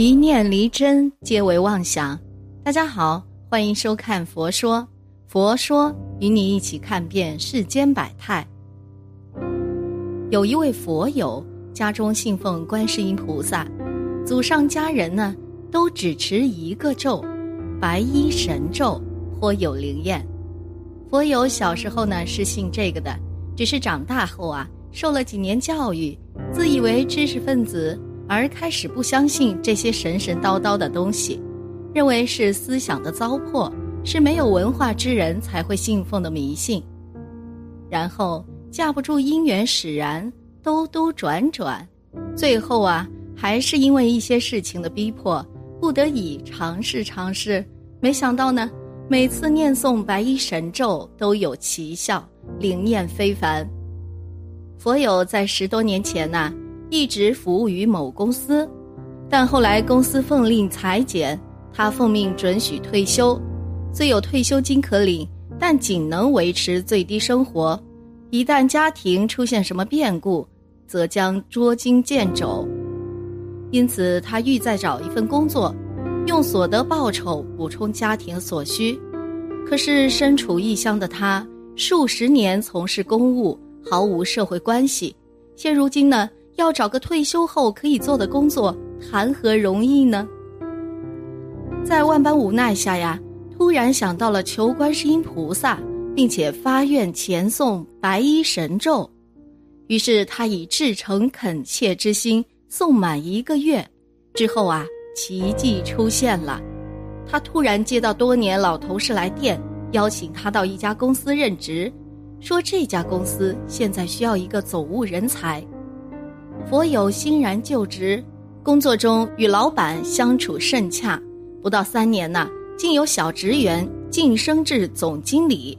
一念离真，皆为妄想。大家好，欢迎收看《佛说》，佛说与你一起看遍世间百态。有一位佛友，家中信奉观世音菩萨，祖上家人呢都只持一个咒——白衣神咒，颇有灵验。佛友小时候呢是信这个的，只是长大后啊，受了几年教育，自以为知识分子。而开始不相信这些神神叨叨的东西，认为是思想的糟粕，是没有文化之人才会信奉的迷信。然后架不住因缘使然，兜兜转转，最后啊，还是因为一些事情的逼迫，不得已尝试尝试。没想到呢，每次念诵白衣神咒都有奇效，灵验非凡。佛友在十多年前呐。一直服务于某公司，但后来公司奉令裁减，他奉命准许退休，虽有退休金可领，但仅能维持最低生活。一旦家庭出现什么变故，则将捉襟见肘。因此，他欲再找一份工作，用所得报酬补充家庭所需。可是身处异乡的他，数十年从事公务，毫无社会关系，现如今呢？要找个退休后可以做的工作，谈何容易呢？在万般无奈下呀，突然想到了求观世音菩萨，并且发愿前诵白衣神咒。于是他以至诚恳切之心诵满一个月，之后啊，奇迹出现了。他突然接到多年老同事来电，邀请他到一家公司任职，说这家公司现在需要一个总务人才。佛友欣然就职，工作中与老板相处甚洽，不到三年呢，竟有小职员晋升至总经理。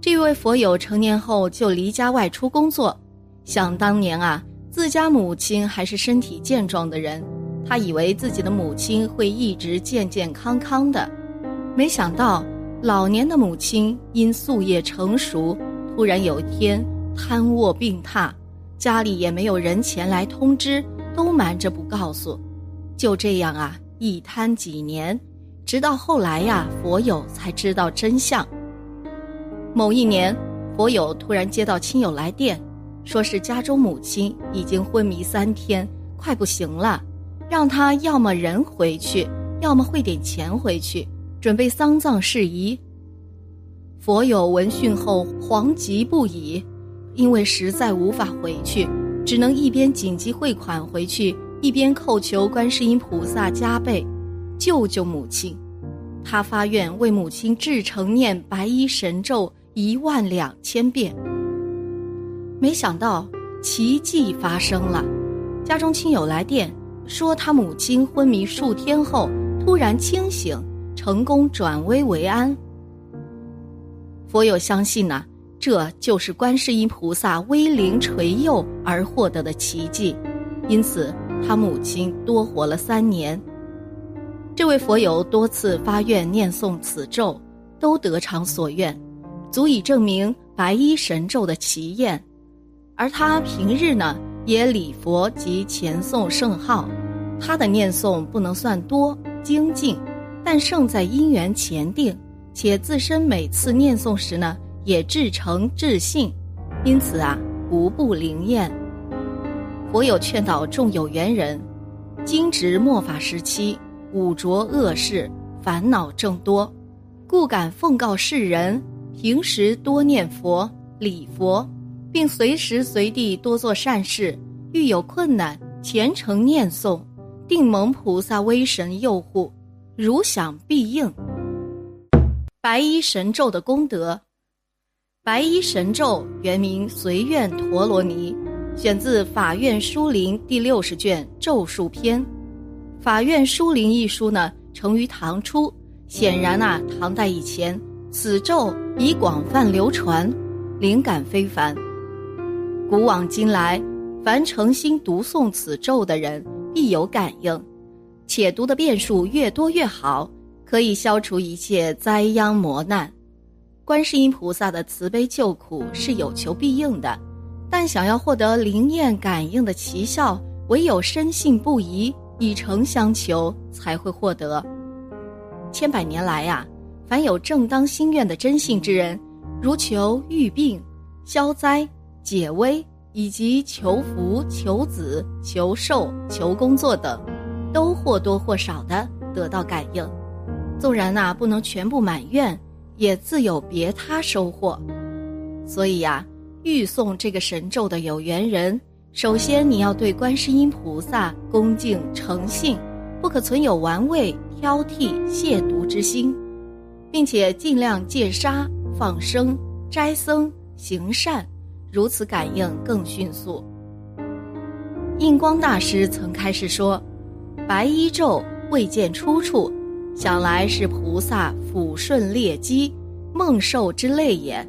这位佛友成年后就离家外出工作，想当年啊，自家母亲还是身体健壮的人，他以为自己的母亲会一直健健康康的，没想到老年的母亲因夙业成熟，突然有一天瘫卧病榻。家里也没有人前来通知，都瞒着不告诉，就这样啊，一瘫几年，直到后来呀，佛友才知道真相。某一年，佛友突然接到亲友来电，说是家中母亲已经昏迷三天，快不行了，让他要么人回去，要么汇点钱回去，准备丧葬事宜。佛友闻讯后惶急不已。因为实在无法回去，只能一边紧急汇款回去，一边叩求观世音菩萨加倍救救母亲。他发愿为母亲至诚念白衣神咒一万两千遍。没想到奇迹发生了，家中亲友来电说他母亲昏迷数天后突然清醒，成功转危为安。佛友相信呐。这就是观世音菩萨威灵垂佑而获得的奇迹，因此他母亲多活了三年。这位佛友多次发愿念诵此咒，都得偿所愿，足以证明白衣神咒的奇验。而他平日呢，也礼佛及前诵圣号，他的念诵不能算多精进，但胜在因缘前定，且自身每次念诵时呢。也至诚至信，因此啊，无不灵验。佛有劝导众有缘人，今值末法时期，五浊恶世，烦恼正多，故敢奉告世人：平时多念佛、礼佛，并随时随地多做善事。遇有困难，虔诚念诵，定蒙菩萨威神佑护，如想必应。白衣神咒的功德。白衣神咒原名随愿陀罗尼，选自《法院书林》第六十卷咒术篇。《法院书林》一书呢，成于唐初，显然呐，唐代以前此咒已广泛流传，灵感非凡。古往今来，凡诚心读诵此咒的人，必有感应，且读的遍数越多越好，可以消除一切灾殃磨难。观世音菩萨的慈悲救苦是有求必应的，但想要获得灵验感应的奇效，唯有深信不疑，以诚相求，才会获得。千百年来呀，凡有正当心愿的真信之人，如求愈病、消灾、解危，以及求福、求子、求寿、求工作等，都或多或少的得到感应。纵然呐不能全部满愿，也自有别他收获。所以呀，欲诵这个神咒的有缘人。首先，你要对观世音菩萨恭敬诚信，不可存有玩味、挑剔、亵渎之心，并且尽量戒杀、放生、斋僧、行善，如此感应更迅速。印光大师曾开示说：“白衣咒未见出处，想来是菩萨抚顺劣机、梦受之类也。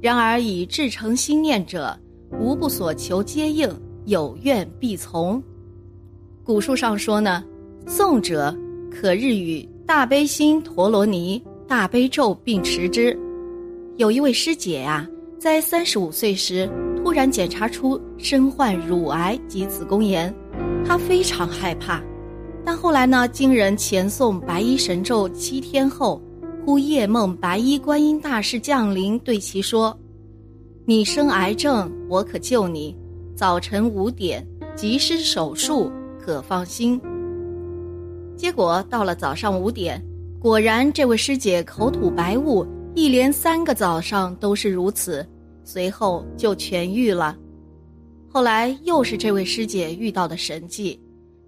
然而以至诚心念者。”无不所求皆应，有愿必从。古书上说呢，诵者可日与大悲心陀罗尼大悲咒并持之。有一位师姐呀，在三十五岁时突然检查出身患乳癌及子宫炎，她非常害怕。但后来呢，经人前诵白衣神咒七天后，忽夜梦白衣观音大士降临，对其说。你生癌症，我可救你。早晨五点及时手术，可放心。结果到了早上五点，果然这位师姐口吐白雾，一连三个早上都是如此，随后就痊愈了。后来又是这位师姐遇到的神迹，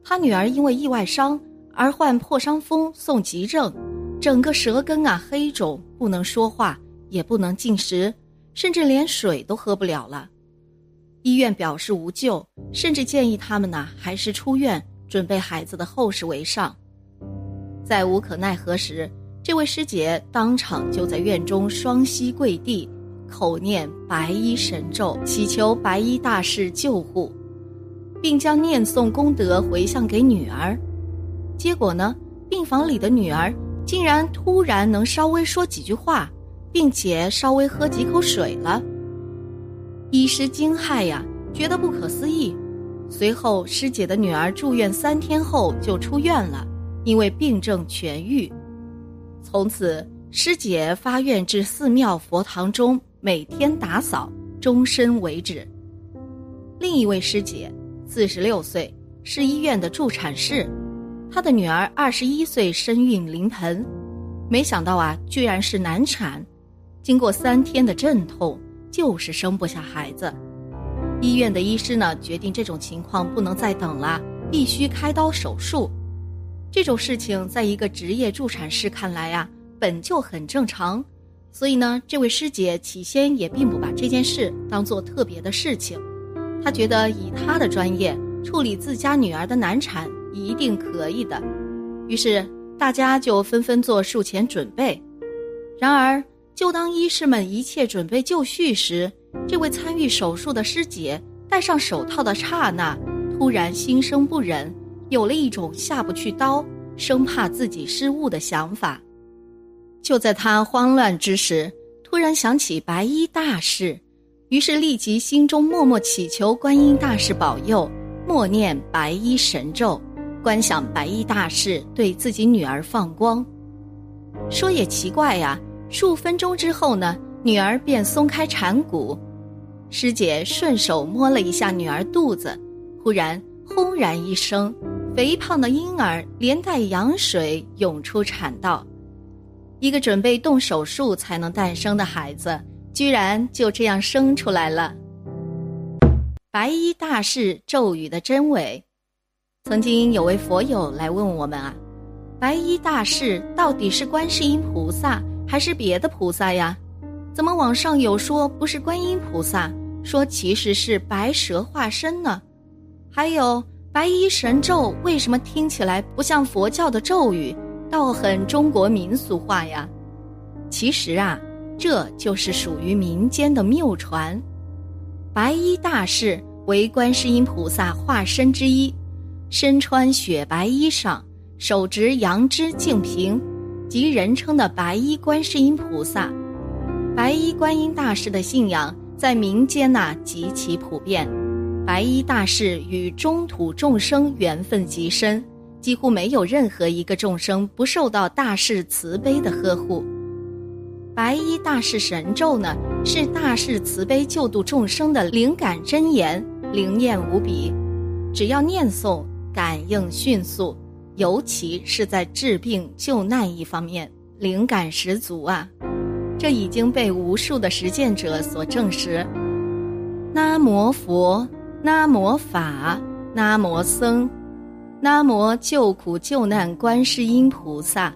他女儿因为意外伤而患破伤风送急症，整个舌根啊黑肿，不能说话，也不能进食。甚至连水都喝不了了，医院表示无救，甚至建议他们呢还是出院，准备孩子的后事为上。在无可奈何时，这位师姐当场就在院中双膝跪地，口念白衣神咒，祈求白衣大士救护，并将念诵功德回向给女儿。结果呢，病房里的女儿竟然突然能稍微说几句话。并且稍微喝几口水了，医师惊骇呀，觉得不可思议。随后，师姐的女儿住院三天后就出院了，因为病症痊愈。从此，师姐发愿至寺庙佛堂中每天打扫，终身为止。另一位师姐，四十六岁，是医院的助产士，她的女儿二十一岁身孕临盆，没想到啊，居然是难产。经过三天的阵痛，就是生不下孩子。医院的医师呢，决定这种情况不能再等了，必须开刀手术。这种事情，在一个职业助产士看来呀，本就很正常。所以呢，这位师姐起先也并不把这件事当做特别的事情。他觉得以他的专业处理自家女儿的难产一定可以的。于是大家就纷纷做术前准备。然而。就当医师们一切准备就绪时，这位参与手术的师姐戴上手套的刹那，突然心生不忍，有了一种下不去刀，生怕自己失误的想法。就在她慌乱之时，突然想起白衣大士，于是立即心中默默祈求观音大士保佑，默念白衣神咒，观想白衣大士对自己女儿放光。说也奇怪呀。数分钟之后呢，女儿便松开产骨，师姐顺手摸了一下女儿肚子，忽然轰然一声，肥胖的婴儿连带羊水涌出产道，一个准备动手术才能诞生的孩子，居然就这样生出来了。白衣大士咒语的真伪，曾经有位佛友来问我们啊，白衣大士到底是观世音菩萨？还是别的菩萨呀？怎么网上有说不是观音菩萨，说其实是白蛇化身呢？还有白衣神咒为什么听起来不像佛教的咒语，倒很中国民俗化呀？其实啊，这就是属于民间的谬传。白衣大士为观世音菩萨化身之一，身穿雪白衣裳，手执杨枝净瓶。即人称的白衣观世音菩萨，白衣观音大士的信仰在民间呐极其普遍。白衣大士与中土众生缘分极深，几乎没有任何一个众生不受到大士慈悲的呵护。白衣大士神咒呢，是大士慈悲救度众生的灵感真言，灵验无比。只要念诵，感应迅速，尤其是在治病救难一方面，灵感十足啊！这已经被无数的实践者所证实。南无佛，南无法，南无僧，南无救苦救难观世音菩萨。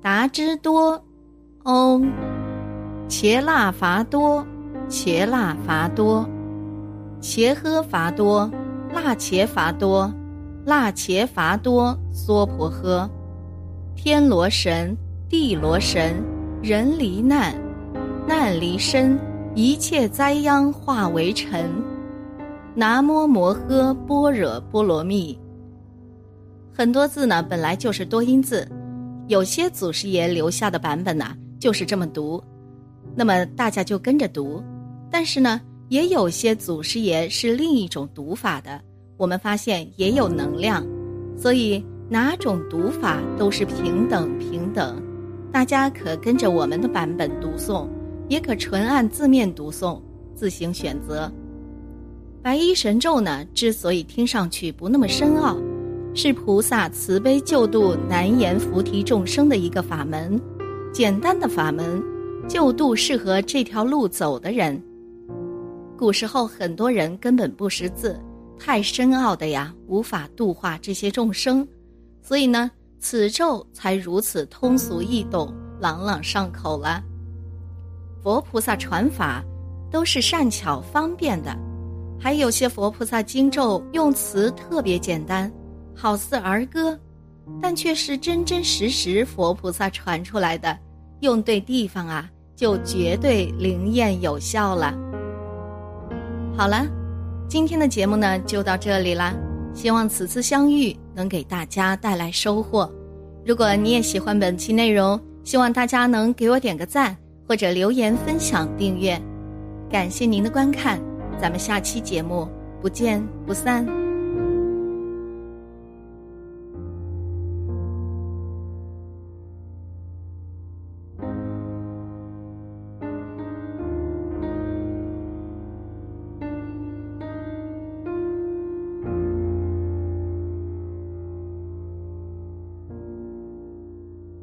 达之多。嗡，切那伐多，茄腊伐多，切诃伐多，那切伐多，那切伐多，娑婆诃。天罗神，地罗神，人离难，难离身，一切灾殃化为尘。南无摩诃般若波罗蜜。很多字呢，本来就是多音字，有些祖师爷留下的版本呢。就是这么读，那么大家就跟着读。但是呢，也有些祖师爷是另一种读法的，我们发现也有能量，所以哪种读法都是平等平等。大家可跟着我们的版本读诵，也可纯按字面读诵，自行选择。白衣神咒呢，之所以听上去不那么深奥，是菩萨慈悲救度难言菩提众生的一个法门。简单的法门，就度适合这条路走的人。古时候很多人根本不识字，太深奥的呀，无法度化这些众生，所以呢，此咒才如此通俗易懂、朗朗上口了。佛菩萨传法都是善巧方便的，还有些佛菩萨经咒用词特别简单，好似儿歌。但却是真真实实佛菩萨传出来的，用对地方啊，就绝对灵验有效了。好了，今天的节目呢就到这里啦，希望此次相遇能给大家带来收获。如果你也喜欢本期内容，希望大家能给我点个赞，或者留言分享、订阅。感谢您的观看，咱们下期节目不见不散。